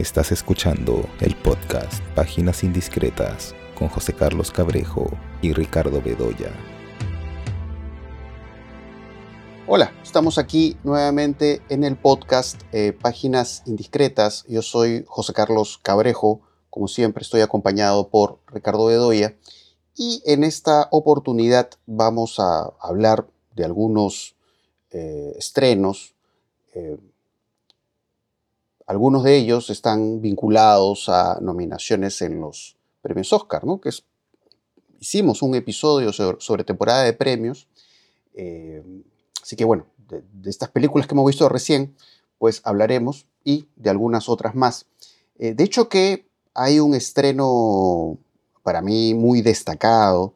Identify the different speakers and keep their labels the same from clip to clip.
Speaker 1: Estás escuchando el podcast Páginas Indiscretas con José Carlos Cabrejo y Ricardo Bedoya.
Speaker 2: Hola, estamos aquí nuevamente en el podcast eh, Páginas Indiscretas. Yo soy José Carlos Cabrejo, como siempre estoy acompañado por Ricardo Bedoya y en esta oportunidad vamos a hablar de algunos eh, estrenos. Eh, algunos de ellos están vinculados a nominaciones en los premios Oscar, ¿no? Que hicimos un episodio sobre, temporada de premios. Eh, así que bueno, de, estas películas que hemos visto recién, pues hablaremos y de algunas otras más. Eh, de hecho que hay un estreno para mí muy destacado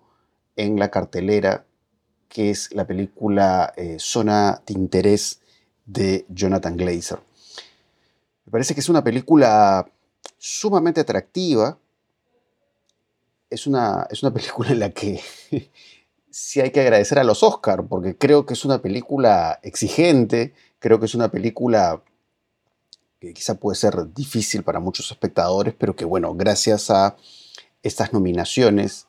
Speaker 2: en la cartelera, que es la película eh, Zona de Interés de Jonathan Glazer. Me parece que es una película sumamente atractiva. Es una, es una película en la que sí hay que agradecer a los Oscars, porque creo que es una película exigente, creo que es una película que quizá puede ser difícil para muchos espectadores, pero que bueno, gracias a estas nominaciones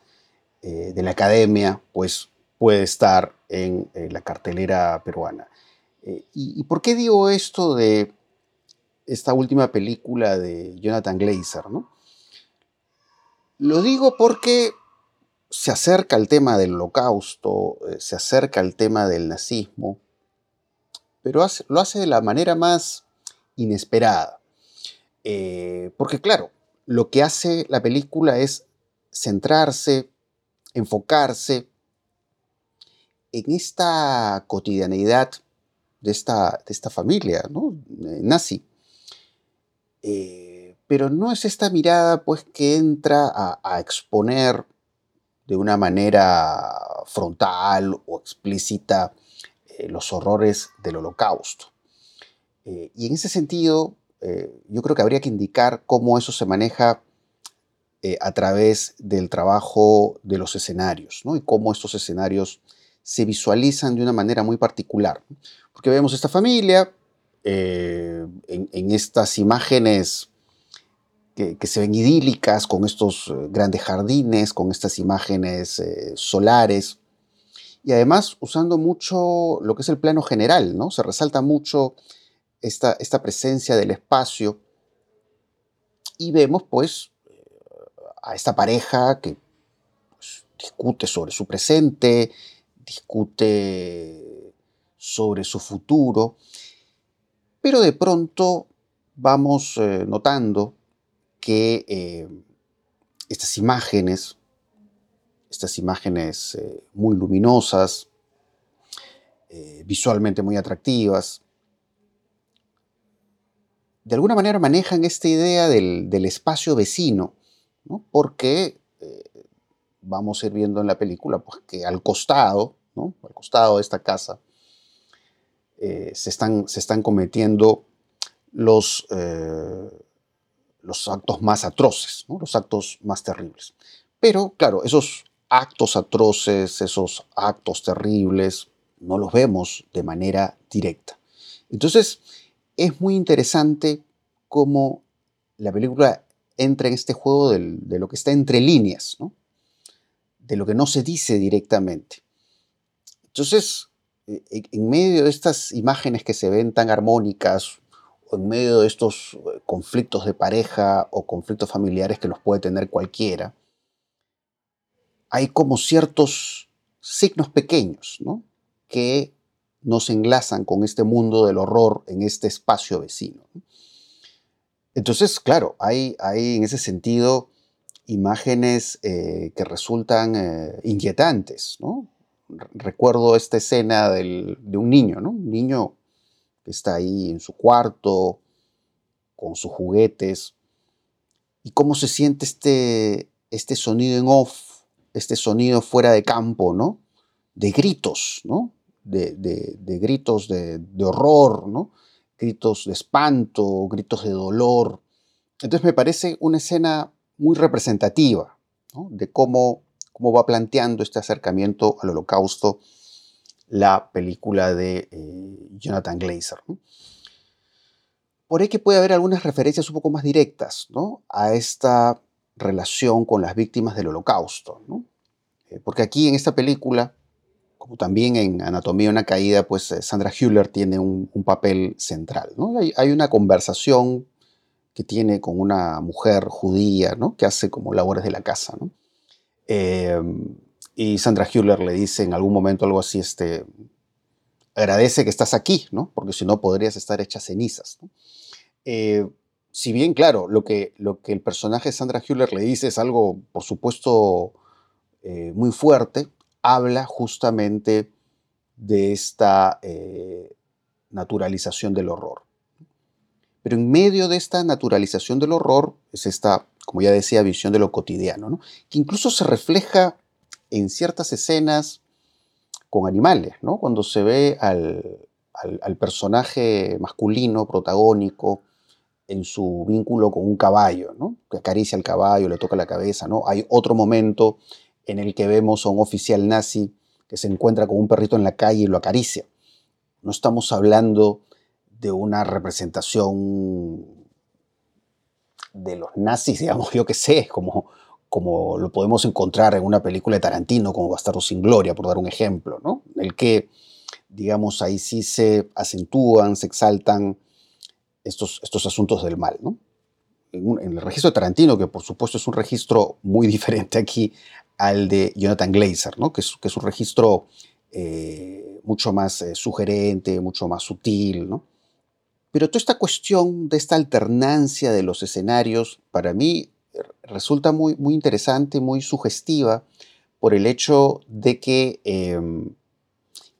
Speaker 2: eh, de la academia, pues puede estar en eh, la cartelera peruana. Eh, y, por qué digo esto de esta última película de Jonathan Glazer, ¿no? Lo digo porque se acerca el tema del holocausto, eh, se acerca el tema del nazismo, pero lo hace de la manera más inesperada. Eh, porque claro, lo que hace la película es centrarse, enfocarse en esta cotidianidad de esta, de esta familia ¿no? Eh, nazi. Eh, pero no es esta mirada pues que entra a, exponer de una manera frontal o explícita eh, los horrores del holocausto. Eh, y en ese sentido, yo creo que habría que indicar cómo eso se maneja a través del trabajo de los escenarios, ¿no? y cómo estos escenarios se visualizan de una manera muy particular. Porque vemos esta familia, eh, en, estas imágenes que, se ven idílicas, con estos eh, grandes jardines, con estas imágenes eh, solares, y además usando mucho lo que es el plano general, ¿no? Se resalta mucho esta, esta presencia del espacio. Y vemos pues a esta pareja que pues, discute sobre su presente, discute sobre su futuro pero de pronto vamos eh, notando que eh, estas imágenes, estas imágenes eh, muy luminosas, visualmente muy atractivas, de alguna manera manejan esta idea del, espacio vecino, porque vamos a ir viendo en la película pues, que al costado, al costado de esta casa, eh, se, están, se, están, cometiendo los, eh, los actos más atroces, los actos más terribles. Pero, claro, esos actos atroces, esos actos terribles, no los vemos de manera directa. Entonces, es muy interesante cómo la película entra en este juego de lo que está entre líneas, de lo que no se dice directamente. Entonces, en medio de estas imágenes que se ven tan armónicas, o en medio de estos eh, conflictos de pareja o conflictos familiares que los puede tener cualquiera, hay como ciertos signos pequeños ¿no? que nos enlazan con este mundo del horror en este espacio vecino. Entonces, claro, hay, hay en ese sentido imágenes eh, que resultan eh, inquietantes, ¿no? Recuerdo esta escena de un niño, ¿no? Un niño que está ahí en su cuarto con sus juguetes y cómo se siente este, este sonido en off, este sonido fuera de campo, ¿no? De gritos, ¿no? De, gritos de, horror, ¿no? Gritos de espanto, gritos de dolor. Entonces me parece una escena muy representativa de cómo cómo va planteando este acercamiento al holocausto la película de eh, Jonathan Glazer. por ahí que puede haber algunas referencias un poco más directas ¿no? a esta relación con las víctimas del holocausto. ¿no? Eh, porque aquí en esta película, como también en Anatomía de una caída, pues eh, Sandra Hüller tiene un, papel central. Hay, hay, una conversación que tiene con una mujer judía que hace como labores de la casa. ¿no? Eh, y Sandra Hüller le dice en algún momento algo así, este, agradece que estás aquí, ¿no? porque si no podrías estar hecha cenizas. Eh, si bien, claro, lo que, lo que el personaje de Sandra Hüller le dice es algo, por supuesto, eh, muy fuerte, habla justamente de esta eh, naturalización del horror. Pero en medio de esta naturalización del horror es esta, como ya decía, visión de lo cotidiano, que incluso se refleja en ciertas escenas con animales, ¿no? cuando se ve al, al personaje masculino, protagónico, en su vínculo con un caballo, ¿no? que acaricia al caballo, le toca la cabeza. ¿no? Hay otro momento en el que vemos a un oficial nazi que se encuentra con un perrito en la calle y lo acaricia. No estamos hablando de una representación de los nazis, digamos, yo que sé, como, como lo podemos encontrar en una película de Tarantino como Bastardo sin Gloria, por dar un ejemplo, ¿no? El que, digamos, ahí sí se acentúan, se exaltan estos, estos asuntos del mal. ¿no? En, el registro de Tarantino, que por supuesto es un registro muy diferente aquí al de Jonathan Glazer, ¿no? que, es, que es un registro eh, mucho más eh, sugerente, mucho más sutil. ¿no? Pero toda esta cuestión de esta alternancia de los escenarios, para mí resulta muy, muy interesante, muy sugestiva, por el hecho de que em,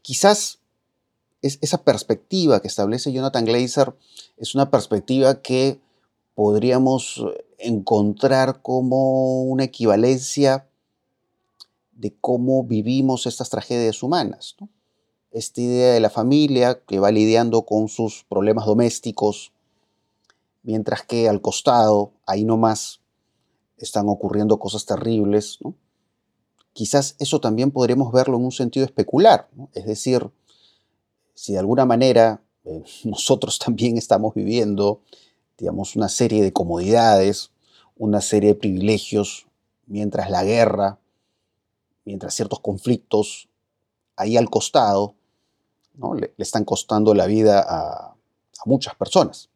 Speaker 2: quizás esa perspectiva que establece Jonathan Glazer es una perspectiva que podríamos encontrar como una equivalencia de cómo vivimos estas tragedias humanas. Esta idea de la familia que va lidiando con sus problemas domésticos, mientras que al costado, ahí nomás, están ocurriendo cosas terribles. Quizás eso también podríamos verlo en un sentido especular, es decir, si de alguna manera eh, nosotros también estamos viviendo, digamos, una serie de comodidades, una serie de privilegios, mientras la guerra, mientras ciertos conflictos ahí al costado, ¿no? le, están costando la vida a, muchas personas.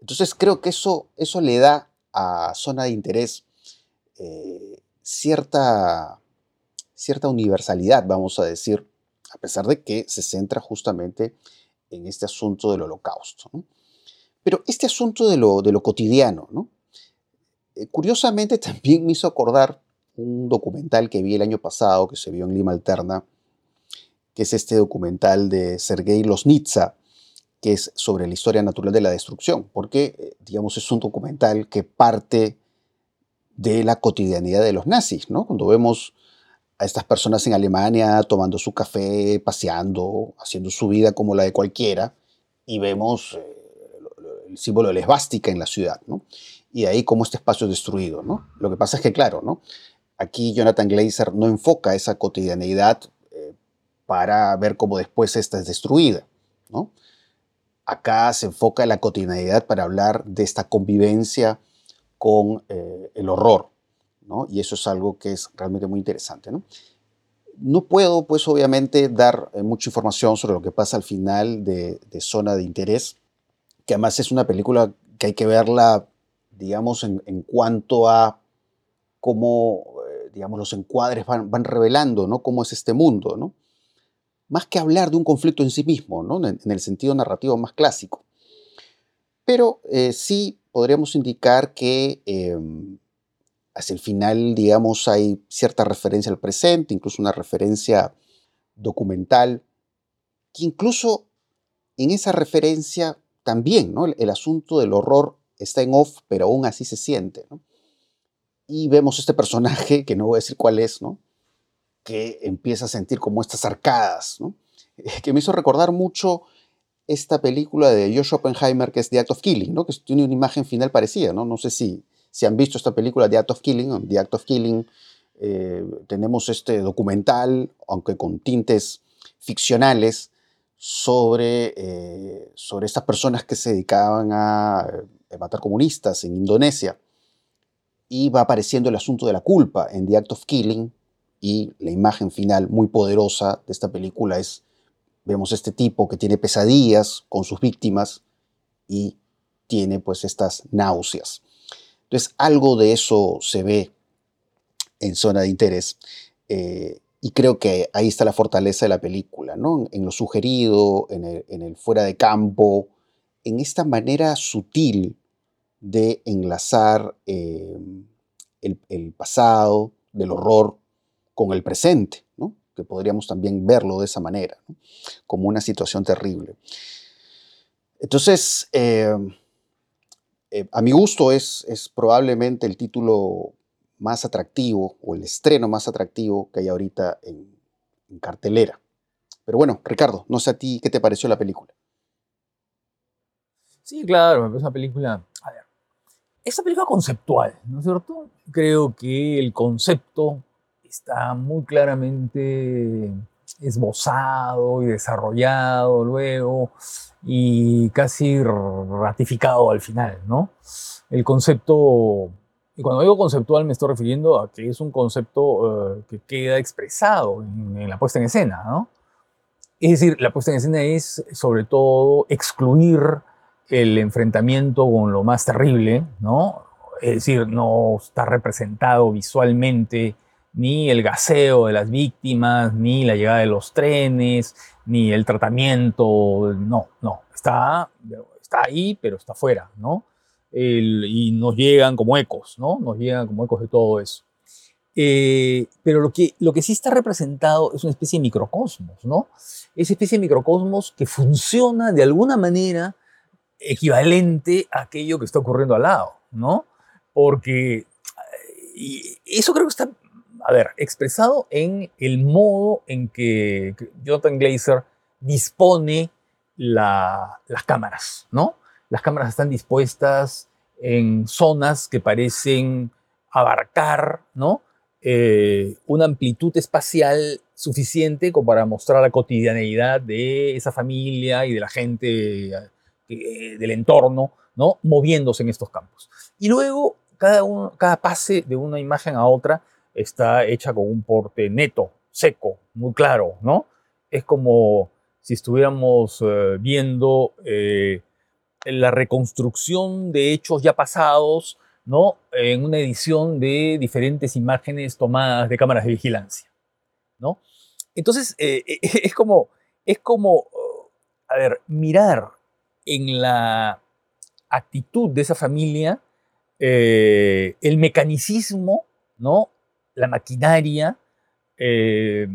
Speaker 2: Entonces creo que eso, eso le da a zona de interés eh, cierta, cierta universalidad, vamos a decir, a pesar de que se centra justamente en este asunto del holocausto. Pero este asunto de lo, de lo cotidiano, ¿no? Eh, curiosamente también me hizo acordar un documental que vi el año pasado, que se vio en Lima Alterna, que es este documental de Sergei Losnitsa, que es sobre la historia natural de la destrucción, porque, eh, digamos, es un documental que parte de la cotidianidad de los nazis, ¿no? Cuando vemos a estas personas en Alemania tomando su café, paseando, haciendo su vida como la de cualquiera, y vemos eh, el símbolo de la esvástica en la ciudad, ¿no? Y ahí como este espacio es destruido, ¿no? Lo que pasa es que, claro, ¿no? Aquí Jonathan Glazer no enfoca esa cotidianidad eh, para ver cómo después esta es destruida, ¿no? Acá se enfoca en la cotidianidad para hablar de esta convivencia con eh, el horror, y eso es algo que es realmente muy interesante, ¿no? puedo, pues obviamente, dar eh, mucha información sobre lo que pasa al final de, Zona de Interés, que además es una película que hay que verla, digamos, en, cuanto a cómo, eh, digamos, los encuadres van, revelando, ¿no? Cómo es este mundo, ¿no? Más que hablar de un conflicto en sí mismo, ¿no? En, el sentido narrativo más clásico. Pero eh, sí podríamos indicar que em, hacia el final, digamos, hay cierta referencia al presente, incluso una referencia documental, que incluso en esa referencia también, ¿no? El, asunto del horror está en off, pero aún así se siente, Y vemos este personaje, que no voy a decir cuál es, ¿no? Que empieza a sentir como estas arcadas. Que me hizo recordar mucho esta película de Josh Oppenheimer, que es The Act of Killing. Que tiene una imagen final parecida, ¿no? No sé si, si han visto esta película The Act of Killing, The Act of Killing, eh, tenemos este documental, aunque con tintes ficcionales, sobre, eh, sobre estas personas que se dedicaban a, a matar comunistas en Indonesia. Y va apareciendo el asunto de la culpa en The Act of Killing, y la imagen final muy poderosa de esta película es, vemos este tipo que tiene pesadillas con sus víctimas y tiene pues estas náuseas. Entonces algo de eso se ve en zona de interés eh, y creo que ahí está la fortaleza de la película, ¿no? En lo sugerido, en el, fuera de campo, en esta manera sutil de enlazar eh, el pasado del horror con el presente, ¿no? que podríamos también verlo de esa manera, como una situación terrible. Entonces, eh, eh, a mi gusto es, es probablemente el título más atractivo o el estreno más atractivo que hay ahorita en, cartelera. Pero bueno, Ricardo, no sé a ti qué te pareció la película.
Speaker 3: Sí, claro, me parece una película. A ver, es una película conceptual, ¿no es cierto? Creo que el concepto está muy claramente esbozado y desarrollado luego y casi ratificado al final, ¿no? El concepto, y cuando digo conceptual me estoy refiriendo a que es un concepto eh, que queda expresado en, la puesta en escena, ¿no? Es decir, la puesta en escena es sobre todo excluir el enfrentamiento con lo más terrible, ¿no? Es decir, no está representado visualmente ni el gaseo de las víctimas, ni la llegada de los trenes, ni el tratamiento, no, no, está, está ahí, pero está fuera, ¿no? y nos llegan como ecos, ¿no? Nos llegan como ecos de todo eso. Eh, pero lo que, lo que sí está representado es una especie de microcosmos, ¿no? Esa especie de microcosmos que funciona de alguna manera equivalente a aquello que está ocurriendo al lado, ¿no? Porque y eso creo que está a ver, expresado en el modo en que Jonathan Glazer dispone las cámaras, ¿no? Las cámaras están dispuestas en zonas que parecen abarcar, ¿no? Eh, una amplitud espacial suficiente como para mostrar la cotidianeidad de esa familia y de la gente eh, del entorno, ¿no? Moviéndose en estos campos. Y luego, cada, cada pase de una imagen a otra está hecha con un porte neto, seco, muy claro, ¿no? Es como si estuviéramos eh, viendo eh, la reconstrucción de hechos ya pasados, ¿no? En una edición de diferentes imágenes tomadas de cámaras de vigilancia, ¿no? Entonces, eh, es como, es como, a ver, mirar en la actitud de esa familia el mecanicismo, ¿no? La maquinaria, eh,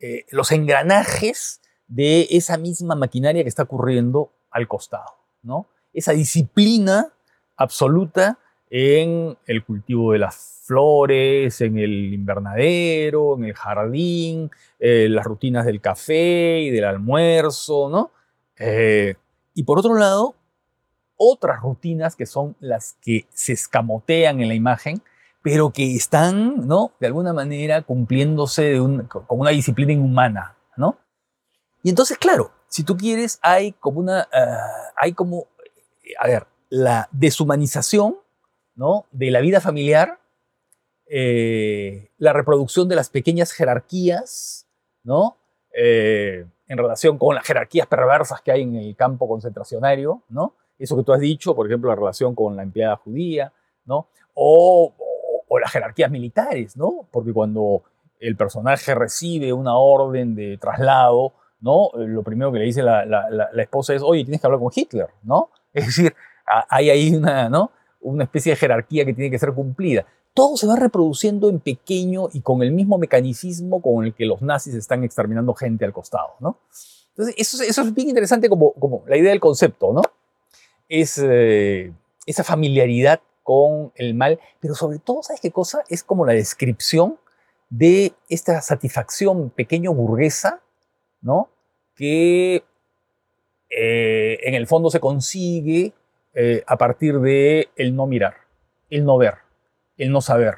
Speaker 3: eh, los engranajes de esa misma maquinaria que está ocurriendo al costado, ¿no? Esa disciplina absoluta en el cultivo de las flores, en el invernadero, en el jardín, eh, las rutinas del café y del almuerzo, ¿no? y por otro lado, otras rutinas que son las que se escamotean en la imagen, pero que están, ¿no? De alguna manera cumpliéndose con una disciplina inhumana, ¿no? Y entonces, claro, si tú quieres, hay como una, ah, hay como, eh, a ver, la deshumanización, ¿no? De la vida familiar, eh, la reproducción de las pequeñas jerarquías, ¿no? Eh, en relación con las jerarquías perversas que hay en el campo concentracionario, ¿no? Eso que tú has dicho, por ejemplo, la relación con la empleada judía, ¿no? O, o las jerarquías militares, ¿no? Porque cuando el personaje recibe una orden de traslado, ¿no? Eh, lo primero que le dice la, esposa es, oye, tienes que hablar con Hitler, ¿no? Es decir, hay ahí una, ¿no? una especie de jerarquía que tiene que ser cumplida. Todo se va reproduciendo en pequeño y con el mismo mecanismo con el que los nazis están exterminando gente al costado, ¿no? Entonces, eso, eso es bien interesante como, como la idea del concepto, ¿no? Es eh, esa familiaridad con el mal, pero sobre todo, ¿sabes qué cosa? Es como la descripción de esta satisfacción pequeño burguesa, ¿no? Que eh, en el fondo se consigue eh, a partir de el no mirar, el no ver, el no saber,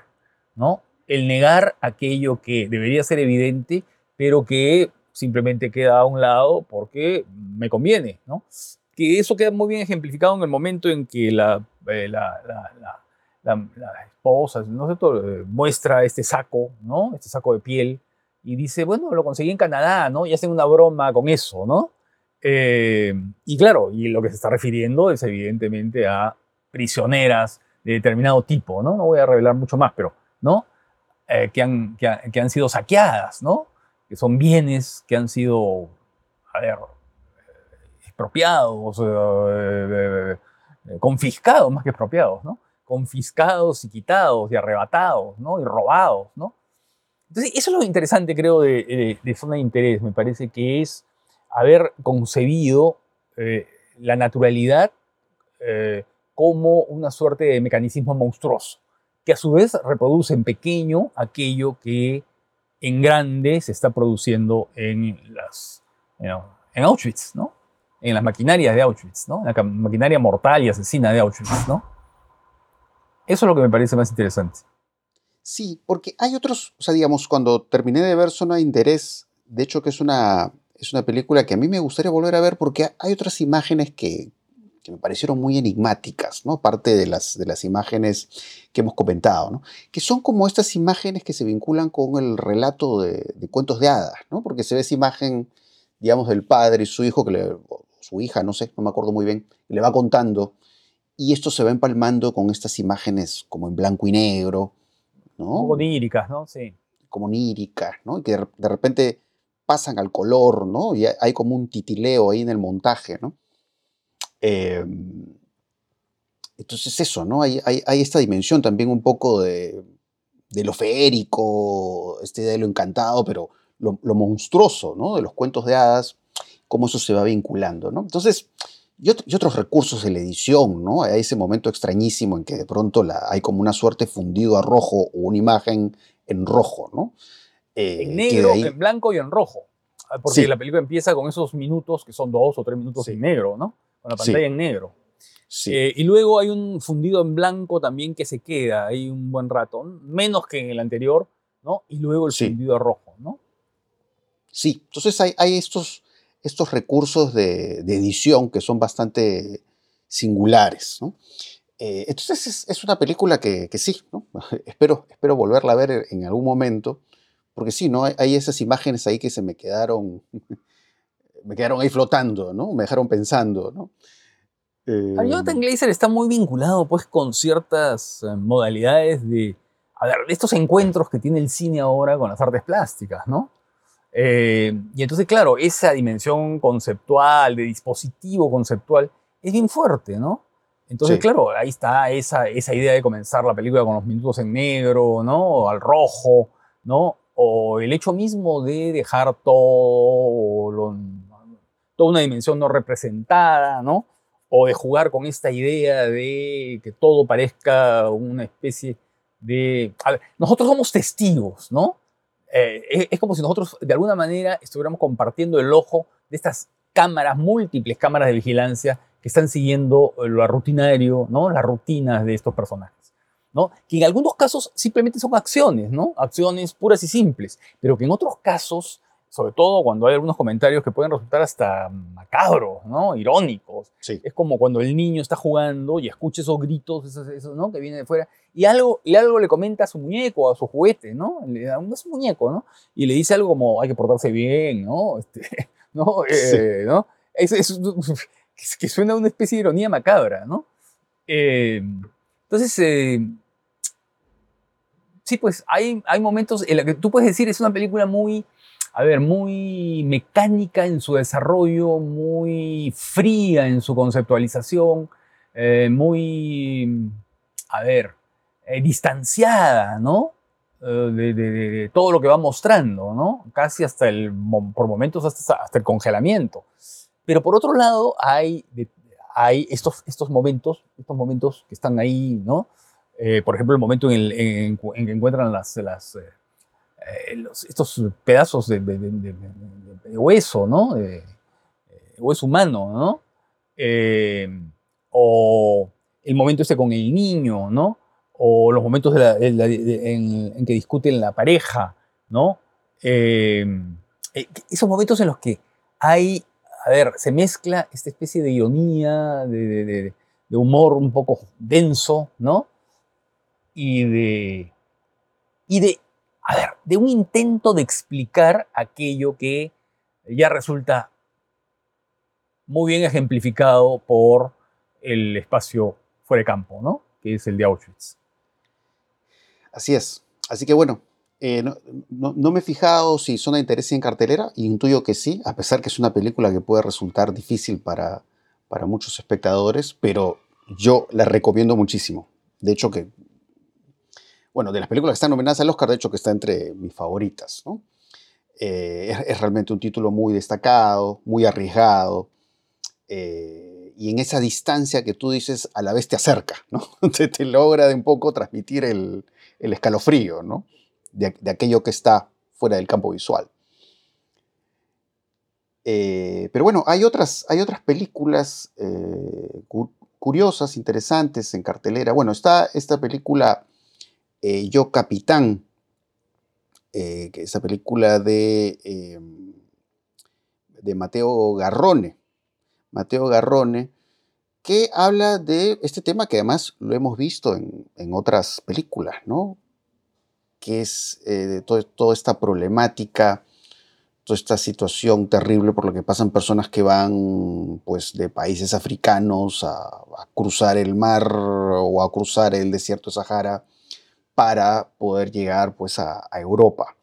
Speaker 3: ¿no? El negar aquello que debería ser evidente, pero que simplemente queda a un lado porque me conviene, ¿no? Que eso queda muy bien ejemplificado en el momento en que la, eh, la, la, la, esposa, no sé, todo, eh, muestra este saco, ¿no? Este saco de piel y dice, bueno, lo conseguí en Canadá, ¿no? Y hacen una broma con eso, ¿no? Eh, y claro, y lo que se está refiriendo es evidentemente a prisioneras de determinado tipo, ¿no? No voy a revelar mucho más, pero, ¿no? Eh, que, han, que, han sido saqueadas, ¿no? Que son bienes que han sido, a ver, expropiados, eh, confiscados más que expropiados, ¿no? Confiscados y quitados y arrebatados, ¿no? Y robados, ¿no? Entonces, eso es lo interesante, creo, de, zona de interés. Me parece que es haber concebido eh, la naturalidad como una suerte de mecanismo monstruoso que a su vez reproduce en pequeño aquello que en grande se está produciendo en, las, en Auschwitz, ¿no? En las maquinarias de Auschwitz, ¿no? En la maquinaria mortal y asesina de Auschwitz, ¿no? Eso es lo que me parece más interesante.
Speaker 2: Sí, porque hay otros, o sea, digamos, cuando terminé de ver Zona de Interés, de hecho que es una, es una película que a mí me gustaría volver a ver porque hay otras imágenes que, que me parecieron muy enigmáticas, ¿no? Parte de las, de las imágenes que hemos comentado, ¿no? Que son como estas imágenes que se vinculan con el relato de, cuentos de hadas, ¿no? Porque se ve esa imagen, digamos, del padre y su hijo, que le, su hija, no sé, no me acuerdo muy bien, le va contando, y esto se va empalmando con estas imágenes como en blanco y negro, ¿no? Como
Speaker 3: oníricas, ¿no? Sí.
Speaker 2: Como oníricas, ¿no? Y que de repente pasan al color, ¿no? Y hay como un titileo ahí en el montaje, ¿no? Em, entonces eso, ¿no? Hay, hay, esta dimensión también un poco de, lo feérico, este de lo encantado, pero lo, monstruoso, ¿no? De los cuentos de hadas, cómo eso se va vinculando, ¿no? Entonces, y, otros recursos de la edición, ¿no? Hay ese momento extrañísimo en que de pronto la, hay como una suerte fundido a rojo o una imagen en rojo, ¿no?
Speaker 3: Eh, en negro, en blanco y en rojo. Porque la película empieza con esos minutos que son dos o tres minutos en negro, ¿no? con la pantalla en negro. Eh, y luego hay un fundido en blanco también que se queda ahí un buen rato, menos que en el anterior, ¿no? Y luego el fundido rojo, ¿no?
Speaker 2: Sí, entonces hay, hay estos, estos recursos de, edición que son bastante singulares, ¿no? Eh, entonces es, una película que, que sí, ¿no? espero, espero volverla a ver en algún momento, porque sí, ¿no? Hay, hay esas imágenes ahí que se me quedaron me quedaron ahí flotando, ¿no? Me dejaron pensando, ¿no?
Speaker 3: Eh, Jonathan Glazer está muy vinculado, pues, con ciertas eh, modalidades de, a ver, de estos encuentros que tiene el cine ahora con las artes plásticas, ¿no? Eh, y entonces, claro, esa dimensión conceptual, de dispositivo conceptual, es bien fuerte, ¿no? Entonces, claro, ahí está esa, esa idea de comenzar la película con los minutos en negro, ¿no? O al rojo, ¿no? O el hecho mismo de dejar todo lo, toda una dimensión no representada, ¿no? O de jugar con esta idea de que todo parezca una especie de... A ver, nosotros somos testigos, ¿no? Eh, es, como si nosotros de alguna manera estuviéramos compartiendo el ojo de estas cámaras, múltiples cámaras de vigilancia que están siguiendo lo rutinario, ¿no? Las rutinas de estos personajes. ¿no? Que en algunos casos simplemente son acciones, ¿no? Acciones puras y simples, pero que en otros casos sobre todo cuando hay algunos comentarios que pueden resultar hasta macabros, ¿no? Irónicos. Es como cuando el niño está jugando y escucha esos gritos, eso, ¿no? Que viene de fuera, y algo, y algo le comenta a su muñeco, a su juguete, ¿no? Le da un muñeco, ¿no? Y le dice algo como, hay que portarse bien, ¿no? Este, ¿no? Eh, ¿no? Es, que suena a una especie de ironía macabra, ¿no? Eh, entonces, eh, sí, pues hay, hay momentos en los que tú puedes decir, es una película muy a ver, muy mecánica en su desarrollo, muy fría en su conceptualización, eh, muy, a ver, eh, distanciada, ¿no? Eh, de, todo lo que va mostrando, ¿no? Casi hasta el, por momentos hasta, el congelamiento. Pero por otro lado, hay, hay estos, estos momentos, estos momentos que están ahí, ¿no? por ejemplo, el momento en, el, que encuentran las eh, estos pedazos de, hueso, ¿no? De, hueso humano, ¿no? Eh, o el momento este con el niño, ¿no? O los momentos en, que discuten la pareja, ¿no? Eh, eh, esos momentos en los que hay, a ver, se mezcla esta especie de ironía, de, humor un poco denso, ¿no? Y de, a ver, de un intento de explicar aquello que ya resulta muy bien ejemplificado por el espacio fuera de campo, ¿no? Que es el de Auschwitz.
Speaker 2: Así es. Así que bueno, eh, no, me he fijado si son de interés en cartelera, y intuyo que sí, a pesar que es una película que puede resultar difícil para, para muchos espectadores, pero yo la recomiendo muchísimo. De hecho que, bueno, de las películas que están nominadas al Oscar, de hecho que está entre mis favoritas. Eh, es, realmente un título muy destacado, muy arriesgado, eh, y en esa distancia que tú dices, a la vez te acerca, ¿no? te, te logra de un poco transmitir el, escalofrío. De, aquello que está fuera del campo visual. Eh, pero bueno, hay otras, hay otras películas curiosas, interesantes en cartelera. Bueno, está esta película Yo Capitán, eh, esa película de, em, de Mateo Garrone. Mateo Garrone, que habla de este tema que además lo hemos visto en, otras películas, ¿no? Que es eh, toda esta problemática, toda esta situación terrible por la que pasan personas que van pues, de países africanos a, cruzar el mar o a cruzar el desierto de Sahara para poder llegar pues, a, Europa.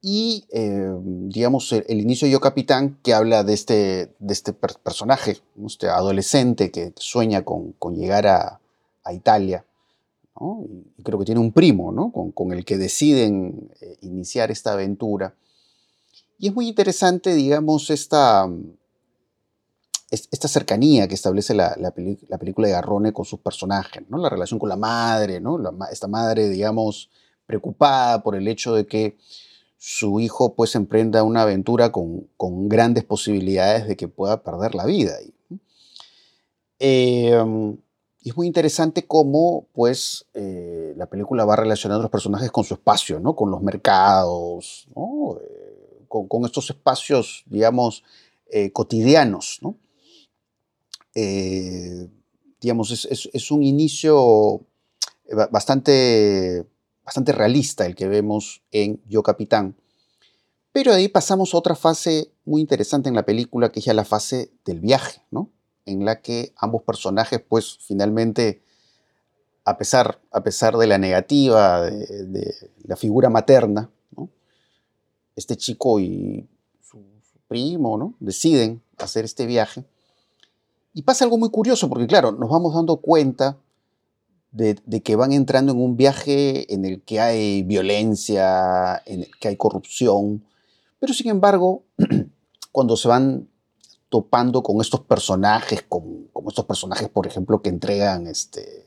Speaker 2: Y, eh, digamos, el, inicio de Yo Capitán, que habla de este, de este personaje, este adolescente que sueña con, llegar a, Italia. Y creo que tiene un primo ¿no? con, el que deciden eh, iniciar esta aventura. Y es muy interesante, digamos, esta, esta cercanía que establece la, película de Garrone con sus personajes, ¿no? la relación con la madre, ¿no? esta madre, digamos, preocupada por el hecho de que su hijo pues emprenda una aventura con, grandes posibilidades de que pueda perder la vida. Em, y es muy interesante cómo pues eh, la película va relacionando a los personajes con su espacio, ¿no? con los mercados, eh, con, estos espacios, digamos, eh, cotidianos. ¿no? Eh, digamos, es, un inicio eh, bastante, bastante realista el que vemos en Yo Capitán. Pero de ahí pasamos a otra fase muy interesante en la película, que es ya la fase del viaje, ¿no? En la que ambos personajes, pues, finalmente, a pesar, a pesar de la negativa de, la figura materna, este chico y su, su primo, ¿no? Deciden hacer este viaje y pasa algo muy curioso, porque claro, nos vamos dando cuenta de, que van entrando en un viaje en el que hay violencia, en el que hay corrupción, pero sin embargo, cuando se van topando con estos personajes, como, estos personajes, por ejemplo, que entregan este,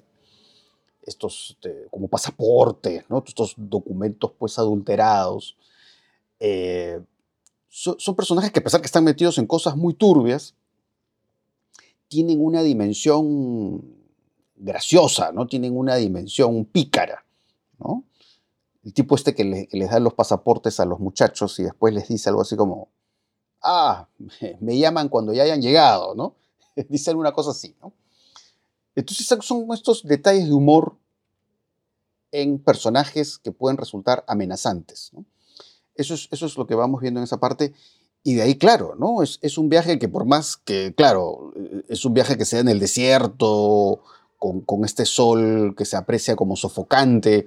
Speaker 2: estos este, como pasaportes, ¿no? estos documentos pues adulterados, eh, son personajes que a pesar que están metidos en cosas muy turbias, tienen una dimensión graciosa, ¿no? Tienen una dimensión pícara, ¿no? El tipo este que, les da los pasaportes a los muchachos y después les dice algo así como, ah, me, llaman cuando ya hayan llegado, ¿no? dice alguna cosa así, ¿no? Entonces son estos detalles de humor en personajes que pueden resultar amenazantes. Eso es, eso es lo que vamos viendo en esa parte y de ahí, claro, ¿no? Es, un viaje que por más que, claro, es un viaje que sea en el desierto, con, este sol que se aprecia como sofocante,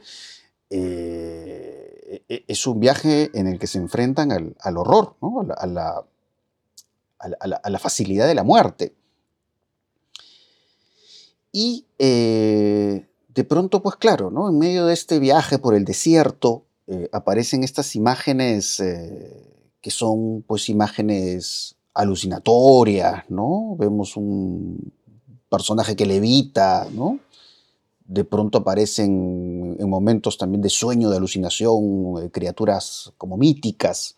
Speaker 2: eh, e, es un viaje en el que se enfrentan al, horror, ¿no? a, la, a, la, facilidad de la muerte. Y eh, de pronto, pues claro, ¿no? En medio de este viaje por el desierto, eh, aparecen estas imágenes que son pues imágenes alucinatorias, ¿no? Vemos un personaje que levita, ¿no? De pronto aparecen en momentos también de sueño, de alucinación, eh, criaturas como míticas.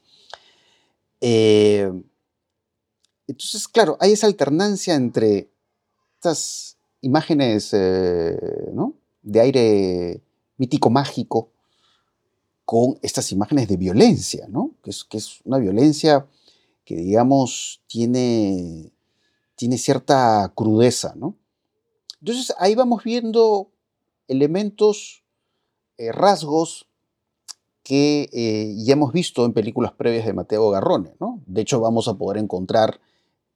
Speaker 2: Eh, entonces, claro, hay esa alternancia entre estas imágenes eh, ¿no? de aire mítico mágico con estas imágenes de violencia, ¿no? Que es, una violencia que, digamos, tiene, tiene cierta crudeza, ¿no? Entonces ahí vamos viendo elementos, eh, rasgos que eh, ya hemos visto en películas previas de Mateo Garrone, ¿no? De hecho, vamos a poder encontrar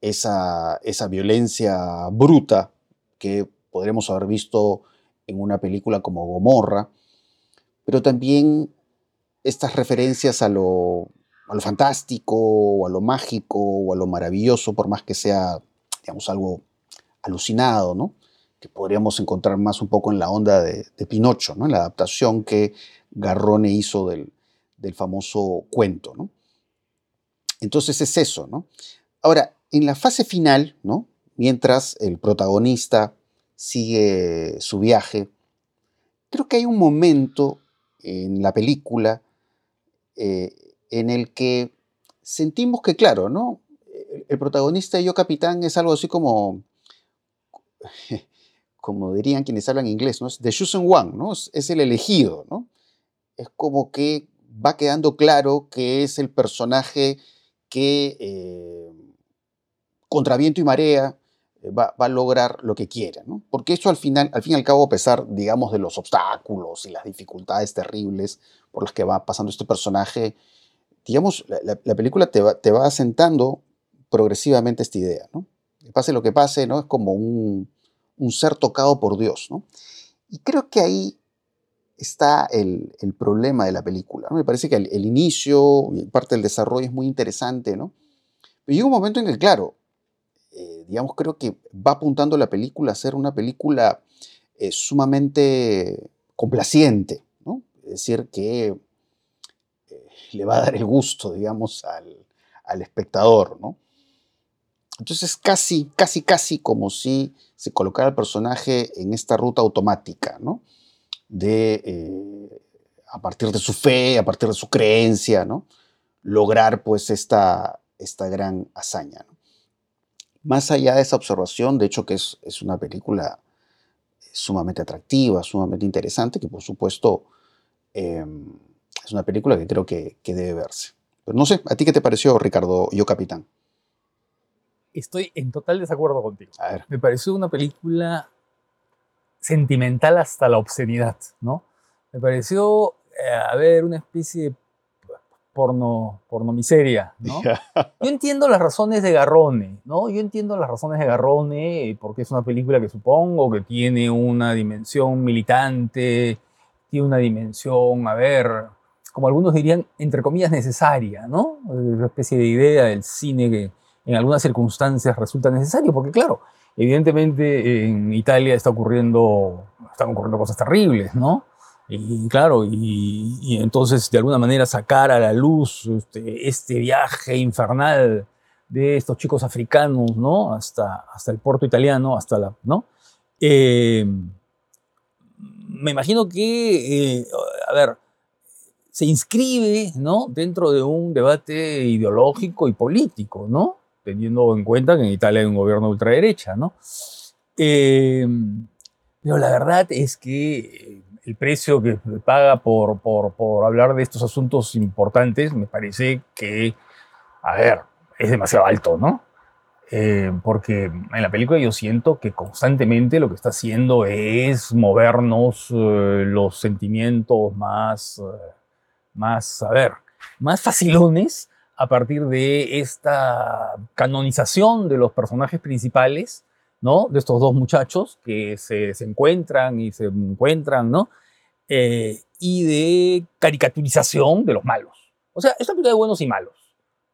Speaker 2: esa, esa violencia bruta que podremos haber visto en una película como Gomorra, pero también estas referencias a lo, a lo fantástico, o a lo mágico, o a lo maravilloso, por más que sea, digamos, algo alucinado, ¿no? Que podríamos encontrar más un poco en la onda de, Pinocho, ¿no? En la adaptación que Garrone hizo del, del famoso cuento, ¿no? Entonces es eso, ¿no? Ahora, en la fase final, ¿no? Mientras el protagonista sigue su viaje, creo que hay un momento en la película eh, en el que sentimos que, claro, ¿no? El, protagonista y yo capitán es algo así como, como dirían quienes hablan inglés, ¿no? Es the chosen one, ¿no? Es, el elegido, ¿no? Es como que va quedando claro que es el personaje que eh, contra viento y marea eh, va, a lograr lo que quiere, ¿no? Porque eso al final, al fin y al cabo, a pesar, digamos, de los obstáculos y las dificultades terribles por las que va pasando este personaje, digamos, la, película te va, te va, asentando progresivamente esta idea, ¿no? Pase lo que pase, ¿no? Es como un, un ser tocado por Dios, ¿no? Y creo que ahí está el, el problema de la película. Me parece que el, el inicio parte del desarrollo es muy interesante, ¿no? Pero llega un momento en que, claro, eh, digamos, creo que va apuntando la película a ser una película eh, sumamente complaciente, ¿no? Es decir, que eh, le va a dar el gusto, digamos, al, espectador, ¿no? Entonces casi, casi, casi como si se colocara el personaje en esta ruta automática, ¿no? De, a partir de su fe, a partir de su creencia, ¿no? Lograr pues esta, esta gran hazaña. Más allá de esa observación, de hecho que es, una película sumamente atractiva, sumamente interesante, que por supuesto em, es una película que creo que, debe verse. Pero no sé, ¿a ti qué te pareció, Ricardo, Yo Capitán?
Speaker 3: Estoy en total desacuerdo contigo.
Speaker 2: A ver.
Speaker 3: Me pareció una película sentimental hasta la obscenidad, ¿no? Me pareció, eh, a ver, una especie de porno, porno miseria, ¿no? Yo entiendo las razones de Garrone, ¿no? Yo entiendo las razones de Garrone porque es una película que supongo que tiene una dimensión militante, tiene una dimensión, a ver, como algunos dirían, entre comillas, necesaria, ¿no? Una especie de idea del cine que en algunas circunstancias resulta necesario, porque claro, evidentemente en Italia está ocurriendo, están ocurriendo cosas terribles, ¿no? Y claro, y, entonces de alguna manera sacar a la luz este, este, viaje infernal de estos chicos africanos, ¿no? Hasta, hasta el puerto italiano, hasta la, ¿no? Eh, me imagino que, eh, a ver, se inscribe, ¿no? Dentro de un debate ideológico y político, ¿no? Teniendo en cuenta que en Italia hay un gobierno de ultraderecha, ¿no? Eh, pero la verdad es que el precio que paga por, por, hablar de estos asuntos importantes me parece que, a ver, es demasiado alto, ¿no? Eh, porque en la película yo siento que constantemente lo que está haciendo es movernos eh, los sentimientos más, eh, más, a ver, más facilones a partir de esta canonización de los personajes principales ¿no? De estos dos muchachos que se, encuentran y se encuentran, ¿no? Eh, y de caricaturización de los malos. O sea, esta película de buenos y malos,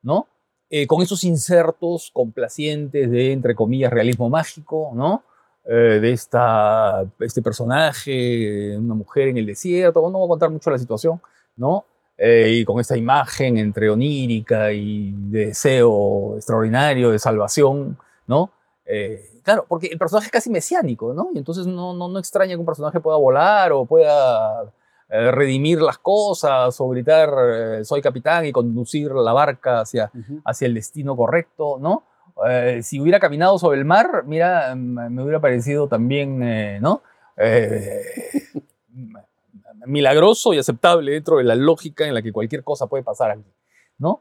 Speaker 3: ¿no? Eh, con esos insertos complacientes de, entre comillas, realismo mágico, ¿no? Eh, de esta, este personaje, una mujer en el desierto, no voy a contar mucho la situación, ¿no? y con esta imagen entre onírica y de deseo extraordinario de salvación, ¿no? Claro, porque el personaje es casi mesiánico, ¿no? Y entonces no, no, no extraña que un personaje pueda volar o pueda eh, redimir las cosas o gritar eh, soy capitán y conducir la barca hacia, hacia el destino correcto, ¿no? Eh, si hubiera caminado sobre el mar, mira, me hubiera parecido también, ¿no? me milagroso y aceptable dentro de la lógica en la que cualquier cosa puede pasar aquí, ¿no?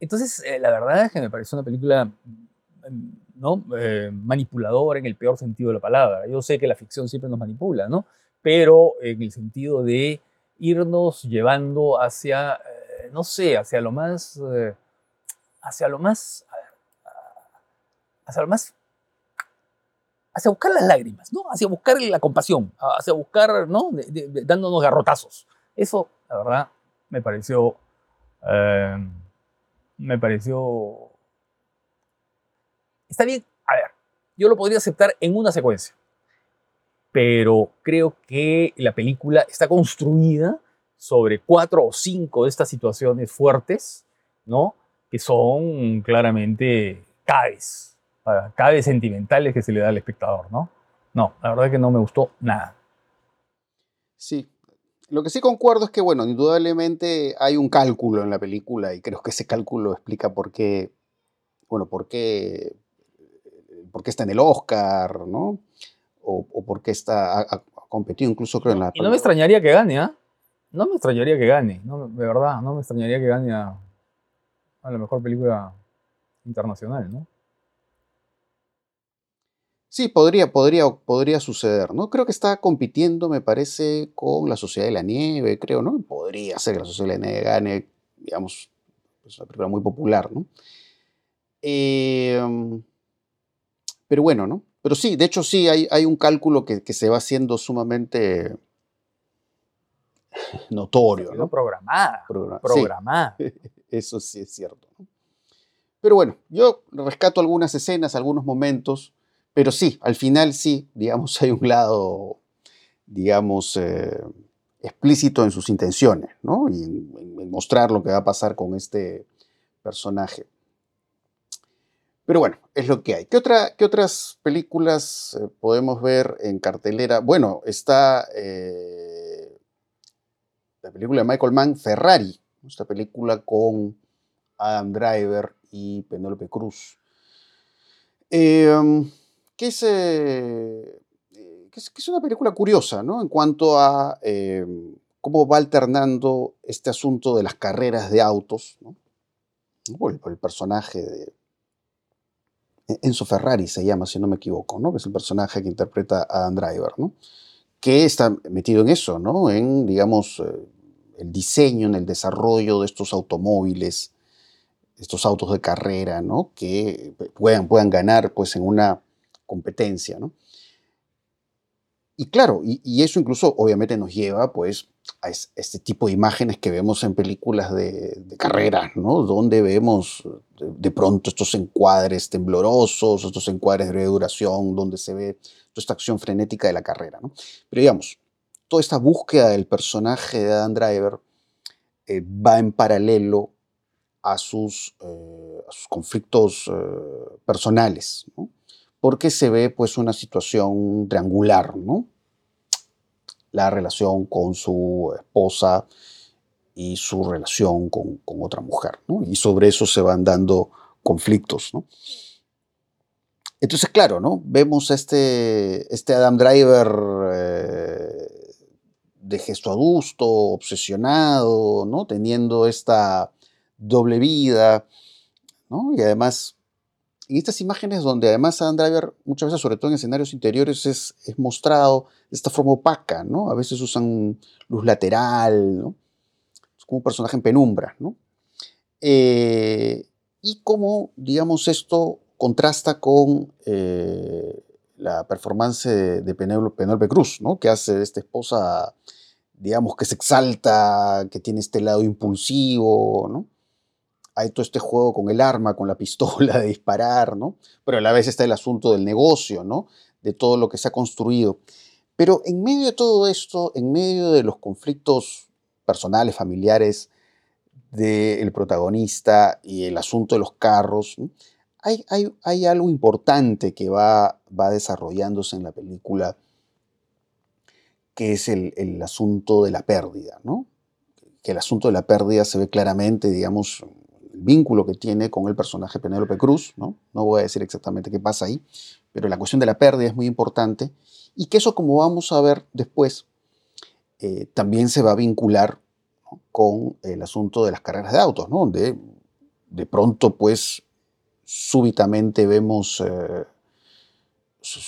Speaker 3: Entonces, eh, la verdad es que me pareció una película mm, ¿no? Eh, manipuladora en el peor sentido de la palabra. Yo sé que la ficción siempre nos manipula, ¿no? Pero en el sentido de irnos llevando hacia, eh, no sé, hacia lo más, hacia lo más, hacia lo más hacia buscar las lágrimas, ¿no? Hacia buscar la compasión, hacia buscar, ¿no? dándonos garrotazos. Eso, la verdad, me pareció, eh, me pareció, está bien, a ver, yo lo podría aceptar en una secuencia, pero creo que la película está construida sobre cuatro o cinco de estas situaciones fuertes, ¿no? Que son claramente caes, cabe sentimentales que se le da al espectador, ¿no? No, la verdad es que no me gustó nada.
Speaker 2: Sí. Lo que sí concuerdo es que, bueno, indudablemente hay un cálculo en la película y creo que ese cálculo explica por qué, bueno, por qué, por qué está en el Oscar, ¿no? O, por qué está, ha, competido incluso creo en la...
Speaker 3: Y no me extrañaría que gane, ¿ah? No me extrañaría que gane, no, de verdad, no me extrañaría que gane a, a la mejor película internacional, ¿no?
Speaker 2: Sí, podría, podría, podría suceder, ¿no? Creo que está compitiendo, me parece, con la Sociedad de la Nieve, creo, ¿no? Podría ser que la Sociedad de la Nieve gane, digamos, es una película muy popular, ¿no? Em, pero bueno, ¿no? Pero sí, de hecho sí, hay, hay un cálculo que, se va haciendo sumamente notorio, ¿no?
Speaker 3: Programada. programada.
Speaker 2: eso sí es cierto. Pero bueno, yo rescato algunas escenas, algunos momentos pero sí, al final sí, digamos, hay un lado, digamos, eh, explícito en sus intenciones, ¿no? Y en, mostrar lo que va a pasar con este personaje. Pero bueno, es lo que hay. ¿Qué, otra, qué otras películas eh, podemos ver en cartelera? Bueno, está eh, la película de Michael Mann, Ferrari, esta película con Adam Driver y Penélope Cruz. Eh, eh, que es, una película curiosa, ¿no? En cuanto a eh, cómo va alternando este asunto de las carreras de autos, ¿no? Por el, personaje de Enzo Ferrari se llama, si no me equivoco, ¿no? Que es el personaje que interpreta a Adam Driver, ¿no? Que está metido en eso, ¿no? En, digamos, eh, el diseño, en el desarrollo de estos automóviles, estos autos de carrera, ¿no? Que puedan, puedan ganar, pues, en una competencia, ¿no? Y claro, y, eso incluso obviamente nos lleva pues a este tipo de imágenes que vemos en películas de, carreras, ¿no? Donde vemos de, pronto estos encuadres temblorosos, estos encuadres de duración, donde se ve toda esta acción frenética de la carrera. Pero digamos, toda esta búsqueda del personaje de Adam Driver eh, va en paralelo a sus, eh, conflictos eh, personales, porque se ve pues una situación triangular, ¿no? La relación con su esposa y su relación con, otra mujer. Y sobre eso se van dando conflictos. Entonces, claro, ¿no? Vemos este, este Adam Driver eh, de gesto adusto, obsesionado, ¿no? Teniendo esta doble vida, ¿no? Y además en estas imágenes donde además Adam Driver, muchas veces, sobre todo en escenarios interiores, es, mostrado de esta forma opaca, ¿no? A veces usan luz lateral, ¿no? Es como un personaje en penumbra, ¿no? Eh, y cómo, digamos, esto contrasta con eh, la performance de, Penélope, Cruz, ¿no? Que hace de esta esposa, digamos, que se exalta, que tiene este lado impulsivo, ¿no? Hay todo este juego con el arma, con la pistola, de disparar, ¿no? Pero a la vez está el asunto del negocio, ¿no? De todo lo que se ha construido. Pero en medio de todo esto, en medio de los conflictos personales, familiares del protagonista y el asunto de los carros, hay, hay, algo importante que va, va desarrollándose en la película, que es el, el asunto de la pérdida, ¿no? que el asunto de la pérdida se ve claramente, digamos, vínculo que tiene con el personaje Penélope Cruz, ¿no? No voy a decir exactamente qué pasa ahí, pero la cuestión de la pérdida es muy importante y que eso, como vamos a ver después, eh, también se va a vincular con el asunto de las carreras de autos, ¿no? donde de pronto, pues, súbitamente vemos eh,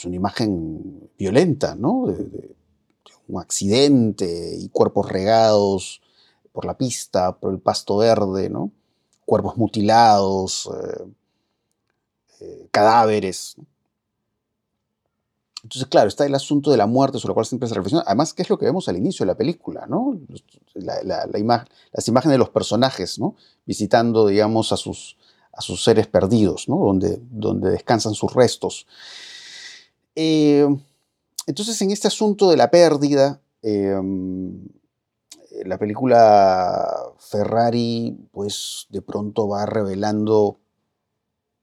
Speaker 2: una imagen violenta, ¿no? De, un accidente y cuerpos regados por la pista, por el pasto verde, ¿no? Cuerpos mutilados, cadáveres. Entonces, claro, está el asunto de la muerte sobre el cual siempre se reflexiona. Además, ¿qué es lo que vemos al inicio de la película? ¿no? La, imagen, las imágenes de los personajes, ¿no? visitando, digamos, a sus, a sus seres perdidos, ¿no? donde, donde descansan sus restos. Eh, entonces, en este asunto de la pérdida, la película Ferrari, pues de pronto va revelando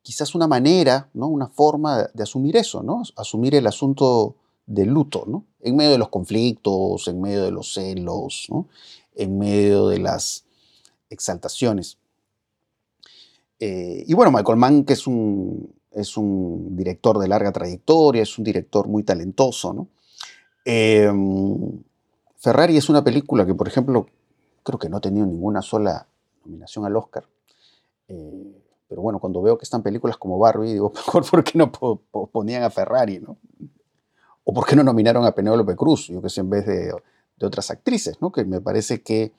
Speaker 2: quizás una manera, ¿no? una forma de asumir eso, ¿no? asumir el asunto del luto, ¿no? en medio de los conflictos, en medio de los celos, ¿no? en medio de las exaltaciones. Eh, y bueno, Michael Mann, que es un, es un director de larga trayectoria, es un director muy talentoso. ¿no? Em, Ferrari es una película que, por ejemplo, creo que no ha tenido ninguna sola nominación al Oscar. Eh, pero bueno, cuando veo que están películas como Barbie, digo, mejor por qué no ponían a Ferrari, ¿no? O por qué no nominaron a Penélope Cruz, yo que sé, en vez de, otras actrices, ¿no? Que me parece que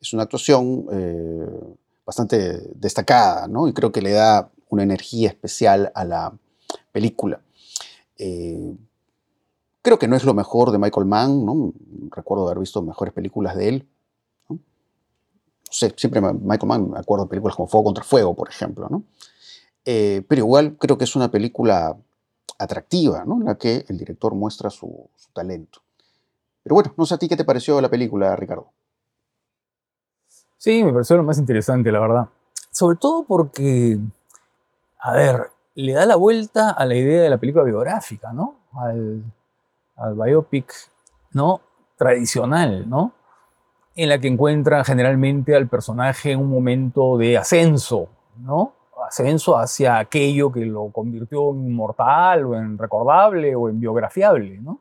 Speaker 2: es una actuación eh, bastante destacada, ¿no? Y creo que le da una energía especial a la película. Eh, creo que no es lo mejor de Michael Mann, ¿no? Recuerdo haber visto mejores películas de él, siempre Michael Mann me acuerdo de películas como Fuego contra Fuego, por ejemplo, ¿no? Eh, pero igual creo que es una película atractiva, ¿no? En la que el director muestra su, talento. Pero bueno, no sé a ti qué te pareció la película, Ricardo.
Speaker 3: Sí, me pareció lo más interesante, la verdad. Sobre todo porque, a ver, le da la vuelta a la idea de la película biográfica, ¿no? Al, al biopic, ¿no? Tradicional, ¿no? en la que encuentra generalmente al personaje en un momento de ascenso, ¿no? Ascenso hacia aquello que lo convirtió en inmortal o en recordable o en biografiable, ¿no?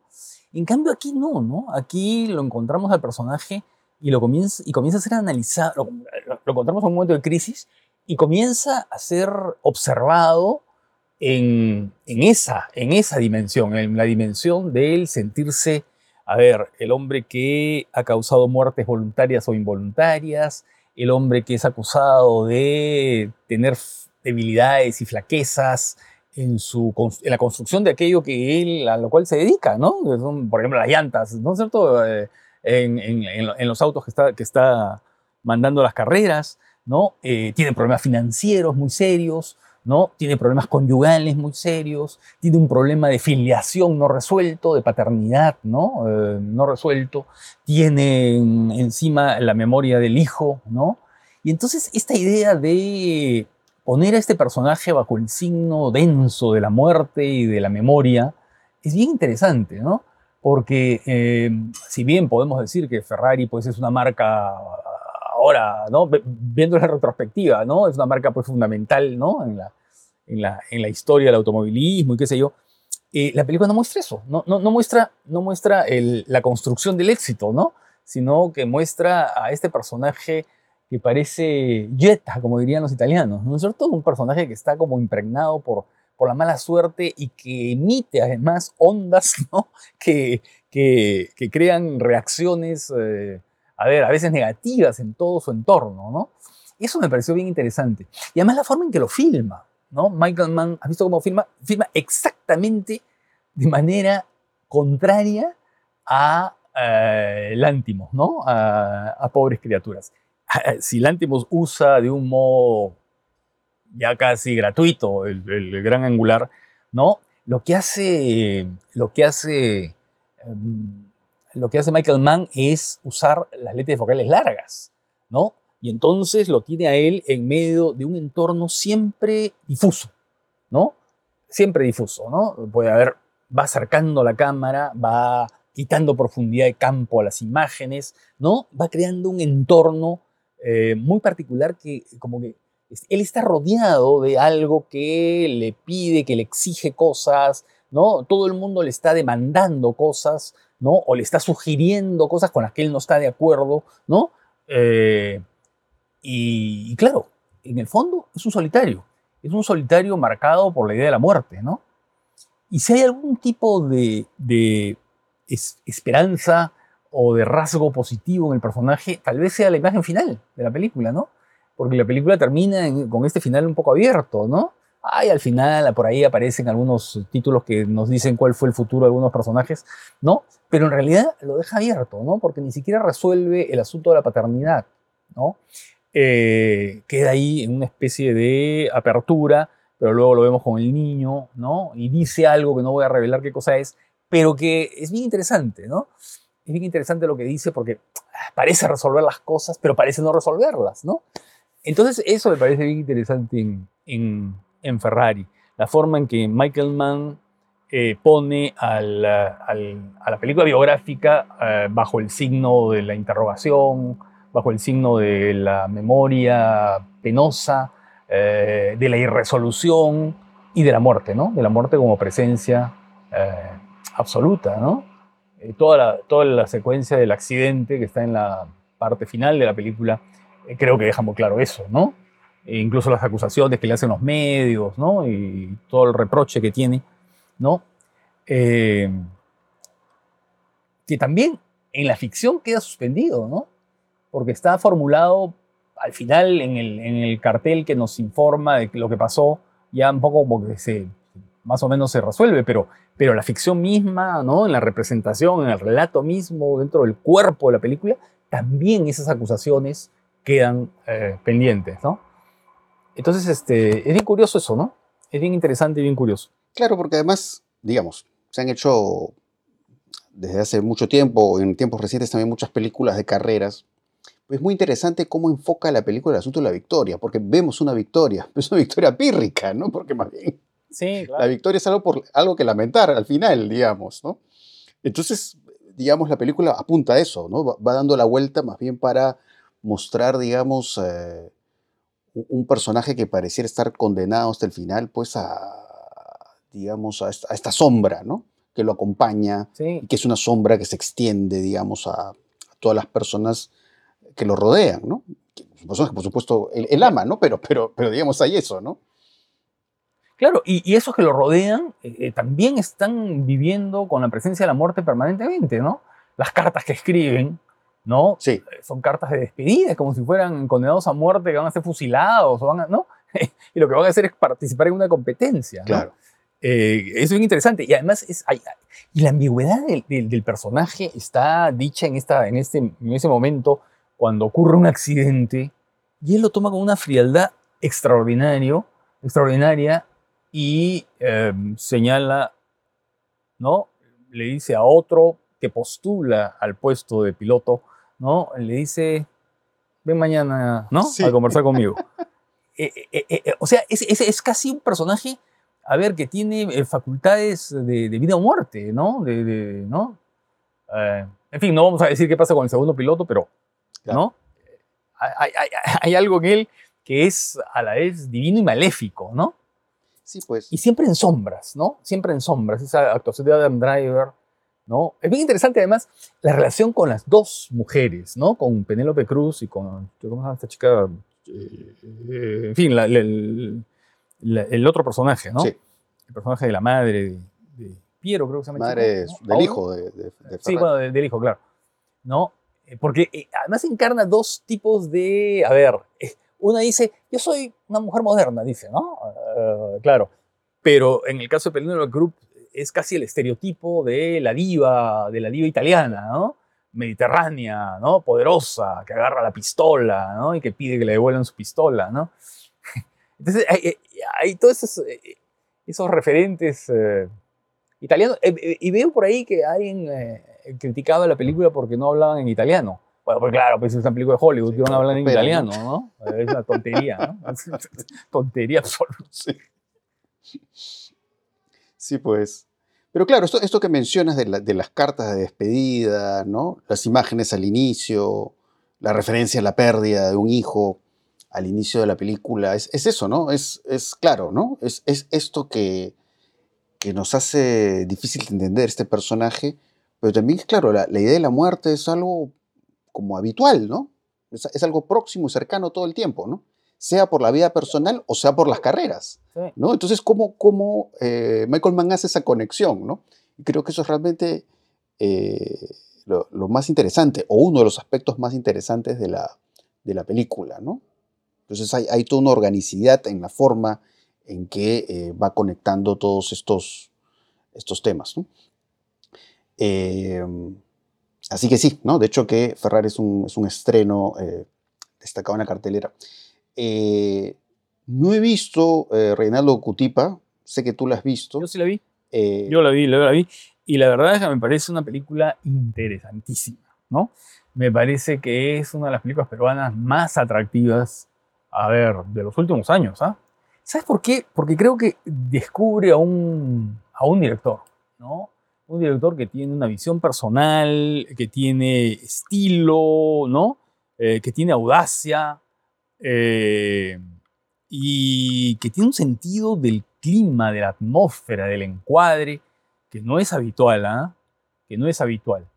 Speaker 3: En cambio aquí no, ¿no? Aquí lo encontramos al personaje y, lo comienza, y comienza a ser analizado, lo, encontramos en un momento de crisis y comienza a ser observado en, esa, en esa dimensión, en la dimensión del sentirse a ver, el hombre que ha causado muertes voluntarias o involuntarias, el hombre que es acusado de tener debilidades y flaquezas en, su, la construcción de aquello que él, a lo cual se dedica, ¿no? Por ejemplo, las llantas, ¿no es cierto? Eh, en, en, los autos que está, que está mandando las carreras, ¿no? Eh, tiene problemas financieros muy serios, ¿no? Tiene problemas conyugales muy serios, tiene un problema de filiación no resuelto, de paternidad ¿no? Eh, no resuelto, tiene encima la memoria del hijo, ¿no? Y entonces esta idea de poner a este personaje bajo el signo denso de la muerte y de la memoria es bien interesante, ¿no? Porque eh, si bien podemos decir que Ferrari pues, es una marca ahora, ¿no? Viendo la retrospectiva, ¿no? Es una marca pues fundamental, ¿no? En la, en la, en la historia del automovilismo y qué sé yo. Eh, la película no muestra eso, no, no, no muestra, no muestra el, la construcción del éxito, ¿no? Sino que muestra a este personaje que parece Jetta, como dirían los italianos, ¿no es cierto? Un personaje que está como impregnado por, por la mala suerte y que emite además ondas, ¿no? Que, que, que crean reacciones, eh, a ver, a veces negativas en todo su entorno, ¿no? Eso me pareció bien interesante. Y además la forma en que lo filma, ¿no? Michael Mann, ¿has visto cómo filma? Filma exactamente de manera contraria a eh, Lántimos, ¿no? A, pobres criaturas. Si Lántimos usa de un modo ya casi gratuito el, gran angular, ¿no? Lo que hace, lo que hace em, lo que hace Michael Mann es usar las letras focales largas, ¿no? Y entonces lo tiene a él en medio de un entorno siempre difuso, ¿no? Siempre difuso, ¿no? Puede haber, va acercando la cámara, va quitando profundidad de campo a las imágenes, ¿no? Va creando un entorno eh, muy particular que como que él está rodeado de algo que le pide, que le exige cosas, ¿no? Todo el mundo le está demandando cosas, ¿no? O le está sugiriendo cosas con las que él no está de acuerdo, ¿no? Eh, y, claro, en el fondo es un solitario. Es un solitario marcado por la idea de la muerte, ¿no? Y si hay algún tipo de, de es- esperanza o de rasgo positivo en el personaje, tal vez sea la imagen final de la película, ¿no? Porque la película termina en- con este final un poco abierto, ¿no? Ay, al final por ahí aparecen algunos títulos que nos dicen cuál fue el futuro de algunos personajes, ¿no? Pero en realidad lo deja abierto, ¿no? Porque ni siquiera resuelve el asunto de la paternidad, ¿no? Eh, queda ahí en una especie de apertura, pero luego lo vemos con el niño, ¿no? Y dice algo que no voy a revelar qué cosa es, pero que es bien interesante, ¿no? Es bien interesante lo que dice porque ah, parece resolver las cosas, pero parece no resolverlas, ¿no? Entonces eso me parece bien interesante en, en- en Ferrari, la forma en que Michael Mann eh, pone a la película biográfica eh, bajo el signo de la interrogación, bajo el signo de la memoria penosa, eh, de la irresolución y de la muerte, ¿no? De la muerte como presencia absoluta, ¿no? Toda, la, toda la secuencia del accidente que está en la parte final de la película, creo que deja muy claro eso, ¿no? E incluso las acusaciones que le hacen los medios, ¿no? Y todo el reproche que tiene, ¿no? Eh, que también en la ficción queda suspendido, ¿no? Porque está formulado al final en el, en el cartel que nos informa de lo que pasó, ya un poco como que se, más o menos se resuelve, pero, pero la ficción misma, ¿no? En la representación, en el relato mismo, dentro del cuerpo de la película, también esas acusaciones quedan eh, pendientes, ¿no? Entonces, este, es bien curioso eso, ¿no? Es bien interesante y bien curioso.
Speaker 2: Claro, porque además, digamos, se han hecho desde hace mucho tiempo, en tiempos recientes también muchas películas de carreras. Pues es muy interesante cómo enfoca la película el asunto de la victoria, porque vemos una victoria, pero es una victoria pírrica, ¿no? Porque más bien
Speaker 3: Sí,
Speaker 2: la victoria es algo, por, algo que lamentar al final, digamos, ¿no? Entonces, digamos, la película apunta a eso, ¿no? Va, va dando la vuelta más bien para mostrar, digamos, eh, un, personaje que pareciera estar condenado hasta el final, pues a, digamos, a esta, a esta sombra, ¿no? Que lo acompaña
Speaker 3: Sí,
Speaker 2: y que es una sombra que se extiende, digamos, a, a todas las personas que lo rodean, ¿no? Que- Personas que, por supuesto, él, él ama, ¿no? Pero, pero, pero, digamos, hay eso, ¿no?
Speaker 3: Claro, y, y esos que lo rodean eh, eh, también están viviendo con la presencia de la muerte permanentemente, ¿no? Las cartas que escriben, ¿no?
Speaker 2: Sí,
Speaker 3: Son cartas de despedida, como si fueran condenados a muerte que van a ser fusilados, o van a, ¿no? y lo que van a hacer es participar en una competencia, ¿no?
Speaker 2: claro.
Speaker 3: Eh, es bien interesante. Y además, es, hay- y la ambigüedad del, del- del personaje está dicha en, esta, en, este, en ese momento cuando ocurre un accidente y él lo toma con una frialdad extraordinario, extraordinaria y eh, señala, ¿no? Le dice a otro que postula al puesto de piloto, ¿no? Le dice, ven mañana, ¿no?
Speaker 2: Sí.
Speaker 3: A conversar conmigo. Eh, eh, eh, eh, o sea, es, es- es casi un personaje, a ver, que tiene eh, facultades de, de vida o muerte, ¿no? De, de- ¿no? Eh, en fin, no vamos a decir qué pasa con el segundo piloto, pero,
Speaker 2: Claro.
Speaker 3: ¿no? Hay, hay- hay- hay algo en él que es a la vez divino y maléfico, ¿no?
Speaker 2: Sí, pues.
Speaker 3: Y siempre en sombras, ¿no? Siempre en sombras, esa actuación de Adam Driver, ¿no? Es bien interesante además la relación con las dos mujeres, ¿no? Con Penélope Cruz y con, ¿cómo se llama esta chica? Eh, en fin, la- la- el, la- el otro personaje, ¿no?
Speaker 2: Sí.
Speaker 3: El personaje de la madre de, de Piero, creo que se llama.
Speaker 2: Madre
Speaker 3: chico, ¿no?
Speaker 2: del hijo de, de, de
Speaker 3: Sí, bueno, de- del hijo, claro. ¿No? Eh, Porque eh, además encarna dos tipos de. A ver, eh, una dice, yo soy una mujer moderna, dice, ¿no? Eh, claro. Pero en el caso de Penélope Group es casi el estereotipo de la diva, de la diva italiana, ¿no? Mediterránea, ¿no? Poderosa, que agarra la pistola, ¿no? Y que pide que le devuelvan su pistola, ¿no? Entonces hay, hay- hay todos esos, eh, esos referentes eh, italianos. Eh, eh, y veo por ahí que alguien eh, criticaba la película porque no hablaban en italiano. Bueno, pues claro, pues es una película de Hollywood,
Speaker 2: Sí,
Speaker 3: que van a hablar en italiano, ¿no? Es una tontería, ¿no? Es una tontería absoluta.
Speaker 2: Sí. Sí, pues. Pero claro, esto, esto que mencionas de, la- de las cartas de despedida, ¿no? Las imágenes al inicio, la referencia a la pérdida de un hijo al inicio de la película, es, es eso, ¿no? Es, es claro, ¿no? Es, es esto que, que nos hace difícil de entender este personaje, pero también, claro, la, la idea de la muerte es algo como habitual, ¿no? Es algo próximo y cercano todo el tiempo, ¿no? Sea por la vida personal o sea por las carreras,
Speaker 3: Sí.
Speaker 2: ¿no? Entonces, ¿cómo, cómo eh, Michael Mann hace esa conexión, ¿no? Creo que eso es realmente eh, lo, lo más interesante, o uno de los aspectos más interesantes de la, de la película, ¿no? Entonces hay, hay toda una organicidad en la forma en que eh, va conectando todos estos, estos temas, ¿no? Así que sí, ¿no? De hecho que Ferrari es un, es un estreno destacado en la cartelera. Eh, no he visto eh, Reinaldo Cutipa, sé que tú la has visto.
Speaker 3: Yo sí la vi.
Speaker 2: Eh,
Speaker 3: Yo la vi, yo la vi. Y la verdad es que me parece una película interesantísima, ¿no? Me parece que es una de las películas peruanas más atractivas, a ver, de los últimos años, ¿ah? ¿Sabes por qué? Porque creo que descubre a un, a un director, ¿no? Un director que tiene una visión personal, que tiene estilo, ¿no? Eh, que tiene audacia eh, y que tiene un sentido del clima, de la atmósfera, del encuadre, que no es habitual, ¿ah? Que no es habitual.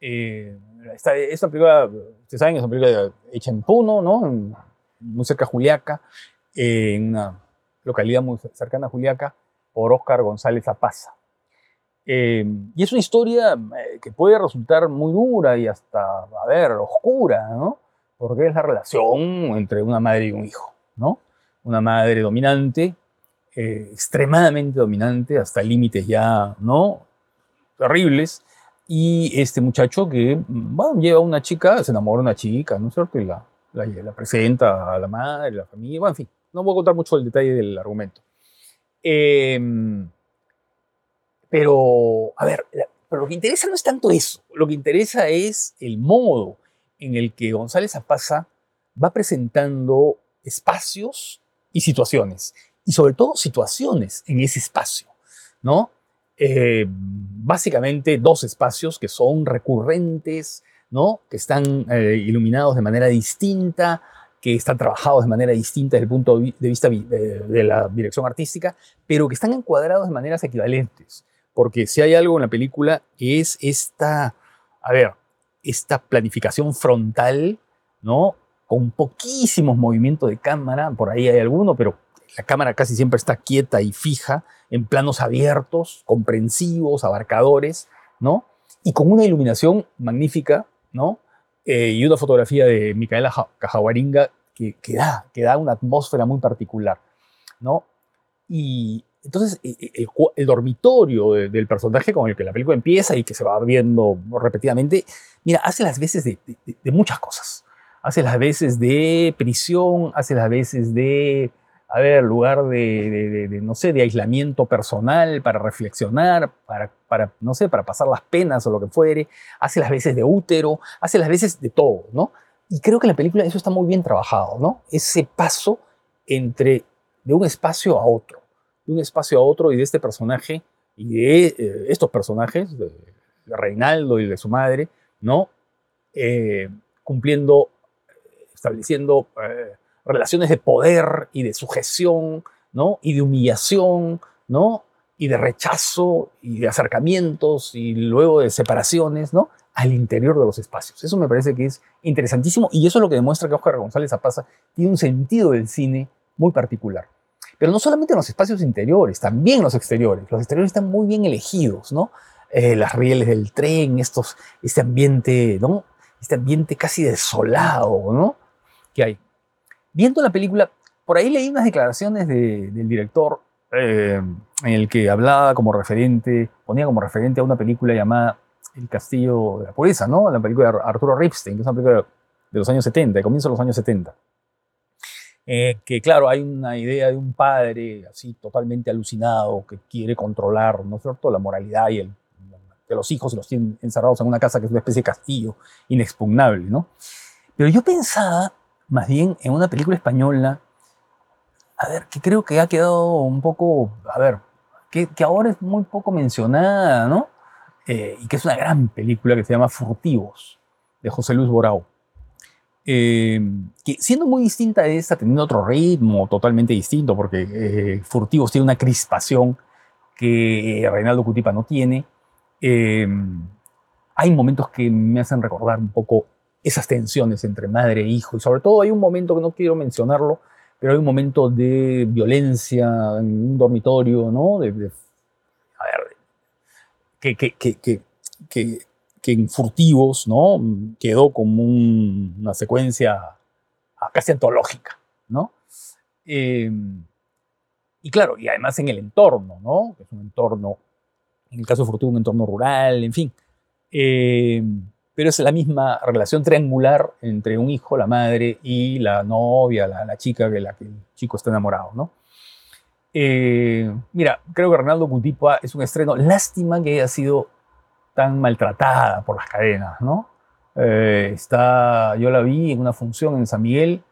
Speaker 3: Eh, esta, esta película, ustedes saben, es una película hecha en Puno, ¿no? Muy cerca de Juliaca, eh, en una localidad muy cercana a Juliaca, por Óscar González Apaza. Eh, y es una historia eh, que puede resultar muy dura y hasta, a ver, oscura, ¿no? Porque es la relación entre una madre y un hijo, ¿no? Una madre dominante, eh, extremadamente dominante, hasta límites ya, ¿no? Terribles. Y este muchacho que, bueno, lleva a una chica, se enamora de una chica, ¿no es cierto? Y la, presenta a la madre, a la familia, bueno, en fin, no voy a contar mucho el detalle del argumento. Em, pero, a ver, pero lo que interesa no es tanto eso, lo que interesa es el modo en el que González Apaza va presentando espacios y situaciones, y sobre todo situaciones en ese espacio, ¿no? Eh, básicamente dos espacios que son recurrentes, ¿no? Que están eh, iluminados de manera distinta, que están trabajados de manera distinta desde el punto de vi- de vista vi- de la dirección artística, pero que están encuadrados de maneras equivalentes. Porque si hay algo en la película es esta, a ver, esta planificación frontal, ¿no? Con poquísimos movimientos de cámara, por ahí hay alguno, pero la cámara casi siempre está quieta y fija, en planos abiertos, comprensivos, abarcadores, ¿no? Y con una iluminación magnífica, ¿no? Eh, y una fotografía de Micaela Ja- Cajahuaringa que, que, da, que da una atmósfera muy particular, ¿no? Y entonces e- e- el, el dormitorio de- del personaje con el que la película empieza y que se va viendo repetidamente, mira, hace las veces de, de- de muchas cosas. Hace las veces de prisión, hace las veces de, a ver, lugar de, no sé, de aislamiento personal para reflexionar, para, para, no sé, para pasar las penas o lo que fuere, hace las veces de útero, hace las veces de todo, ¿no? Y creo que en la película eso está muy bien trabajado, ¿no? Ese paso entre de un espacio a otro, de un espacio a otro y de este personaje y de eh, estos personajes, de, Reinaldo y de su madre, ¿no? Eh, cumpliendo, estableciendo eh, relaciones de poder y de sujeción, ¿no? Y de humillación, ¿no? Y de rechazo y de acercamientos y luego de separaciones, ¿no? Al interior de los espacios. Eso me parece que es interesantísimo y eso es lo que demuestra que Oscar González Apaza tiene un sentido del cine muy particular. Pero no solamente en los espacios interiores, también en los exteriores. Los exteriores están muy bien elegidos, ¿no? Eh, las rieles del tren, estos, este ambiente, ¿no? Este ambiente casi desolado, ¿no? Que hay. Viendo la película, por ahí leí unas declaraciones de- del director eh, en el que hablaba como referente, ponía como referente a una película llamada El Castillo de la Pureza, ¿no? La película de Arturo Ripstein, que es una película de los años 70, de comienzo de los años 70. Eh, que claro, hay una idea de un padre así totalmente alucinado que quiere controlar, ¿no es cierto?, la moralidad y el, de los hijos y los tiene encerrados en una casa que es una especie de castillo inexpugnable, ¿no? Pero yo pensaba más bien en una película española, a ver, que creo que ha quedado un poco, a ver, que, que ahora es muy poco mencionada, ¿no? Eh, y que es una gran película que se llama Furtivos, de José Luis Borao. Eh, que siendo muy distinta de esta, teniendo otro ritmo totalmente distinto, porque eh, Furtivos tiene una crispación que Reinaldo Cutipa no tiene. Eh, hay momentos que me hacen recordar un poco esas tensiones entre madre e hijo, y sobre todo hay un momento que no quiero mencionarlo, pero hay un momento de violencia en un dormitorio, ¿no? A ver, que, que, que, que, que- en furtivos, ¿no? Quedó como un- una secuencia casi antológica, ¿no? Eh, y claro, y además en el entorno, ¿no? Es un entorno, en el caso de Furtivo, un entorno rural, en fin. Eh, pero es la misma relación triangular entre un hijo, la madre y la novia, la, la chica de la que el chico está enamorado, ¿no? Eh, mira, creo que Renaldo Cutipa es un estreno. Lástima que haya sido tan maltratada por las cadenas, ¿no? Eh, está, yo la vi en una función en San Miguel.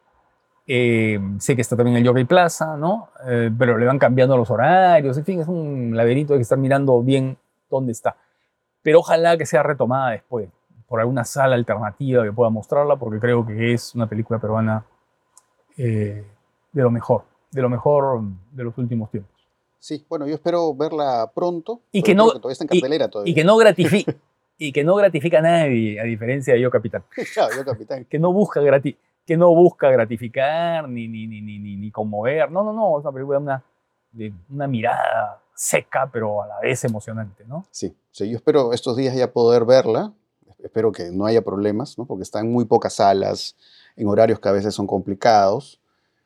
Speaker 3: eh, sé que está también el Jockey Plaza, ¿no? Eh, pero le van cambiando los horarios. En fin, es un laberinto hay que estar mirando bien dónde está. Pero ojalá que sea retomada después por alguna sala alternativa que pueda mostrarla, porque creo que es una película peruana de lo mejor, de lo mejor de los últimos tiempos.
Speaker 2: Sí, bueno, yo espero verla pronto.
Speaker 3: Y que no-
Speaker 2: creo todavía está en
Speaker 3: y-
Speaker 2: cartelera todavía.
Speaker 3: Y que no gratifica, y que no gratifica a nadie, a diferencia de Yo Capitán.
Speaker 2: Claro, yo capitán.
Speaker 3: que no busca, grati- que no busca gratificar ni, ni, ni, ni, ni, ni conmover. No, no, no, es una película de una, de una mirada seca, pero a la vez emocionante, ¿no?
Speaker 2: Sí, sí, yo espero estos días ya poder verla. Espero que no haya problemas, ¿no? Porque está en muy pocas salas, en horarios que a veces son complicados,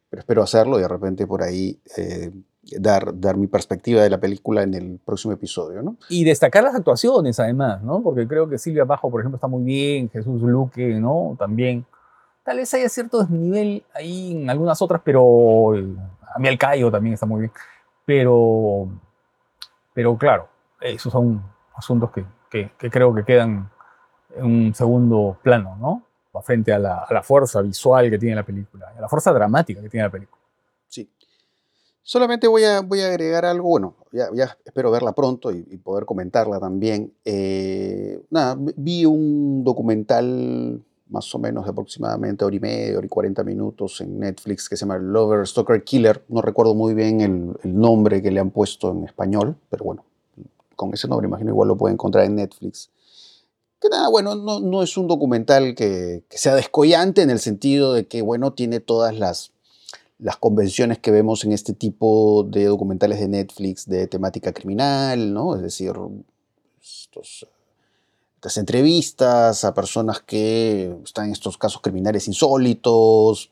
Speaker 2: pero espero hacerlo y de repente por ahí eh, dar, dar mi perspectiva de la película en el próximo episodio, ¿no?
Speaker 3: Y destacar las actuaciones, además, ¿no? Porque creo que Silvia Bajo, por ejemplo, está muy bien, Jesús Luque, ¿no? También. Tal vez haya cierto desnivel ahí en algunas otras, pero a mí Alcayo también está muy bien. Pero, pero claro, esos son asuntos que, que- que creo que quedan en un segundo plano, ¿no? Frente a la, a la fuerza visual que tiene la película, a la fuerza dramática que tiene la película.
Speaker 2: Sí. Solamente voy a, voy a agregar algo, bueno, ya, espero verla pronto y, poder comentarla también. Eh, nada, vi- un documental más o menos de aproximadamente hora y media, hora y 40 minutos en Netflix que se llama Lover Stalker Killer. No recuerdo muy bien el, el nombre que le han puesto en español, pero bueno, con ese nombre imagino igual lo pueden encontrar en Netflix. Que nada, bueno, no, no es un documental que, que sea descollante en el sentido de que, bueno, tiene todas las, las convenciones que vemos en este tipo de documentales de Netflix de temática criminal, ¿no? Es decir, estas entrevistas a personas que están en estos casos criminales insólitos,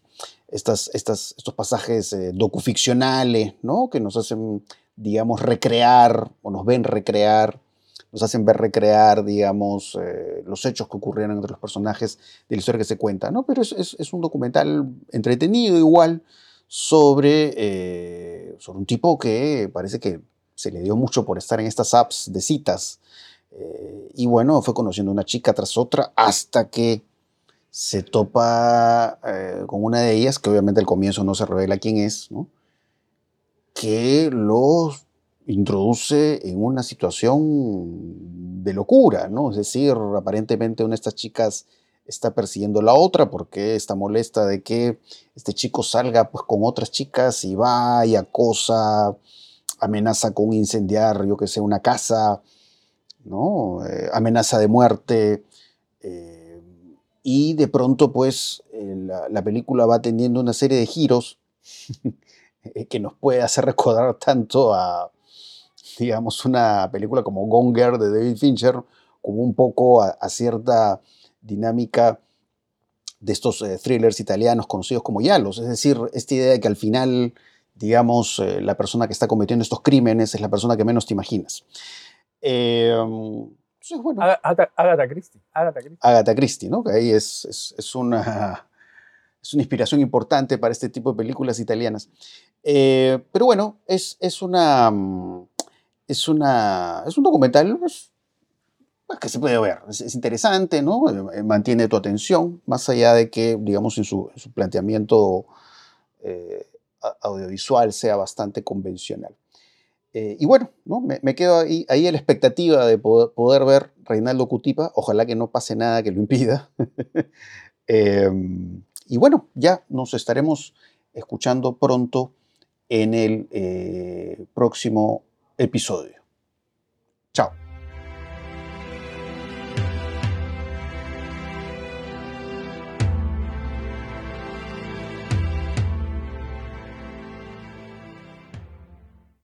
Speaker 2: estas, estas, estos pasajes eh, docuficcionales, ¿no? Que nos hacen, digamos, recrear o nos ven recrear, nos hacen ver recrear, digamos, eh, los hechos que ocurrieron entre los personajes de la historia que se cuenta, ¿no? Pero es un documental entretenido igual sobre, eh, sobre un tipo que parece que se le dio mucho por estar en estas apps de citas. Eh, y bueno, fue conociendo una chica tras otra hasta que se topa eh, con una de ellas, que obviamente al comienzo no se revela quién es, ¿no? que lo introduce en una situación de locura, ¿no? Es decir, aparentemente una de estas chicas está persiguiendo la otra porque está molesta de que este chico salga pues con otras chicas y va y acosa, amenaza con incendiar, yo que sé, una casa, ¿no? Eh, amenaza de muerte. eh, y de pronto, pues, eh, la, la película va teniendo una serie de giros que nos puede hacer recordar tanto a, digamos, una película como Gone Girl de David Fincher, como un poco a cierta dinámica de estos eh, thrillers italianos conocidos como giallos. Es decir, esta idea de que al final, digamos, eh, la persona que está cometiendo estos crímenes es la persona que menos te imaginas. Eh, entonces, bueno,
Speaker 3: Aga- Agatha, Agatha Christie. Agatha Christie.
Speaker 2: Agatha Christie, ¿no? Que ahí es, es, es una, es una inspiración importante para este tipo de películas italianas. Eh, pero bueno, es, es una. mm, Es una. Es un documental pues, pues, que se puede ver. Es, es interesante, ¿no? Eh, Mantiene tu atención, más allá de que, digamos, en su, su planteamiento eh, audiovisual sea bastante convencional. Eh, y bueno, ¿no? me, me quedo ahí, ahí la expectativa de poder, poder ver Reinaldo Cutipa. Ojalá que no pase nada que lo impida. Eh, y bueno, ya nos estaremos escuchando pronto en el próximo episodio. Chao.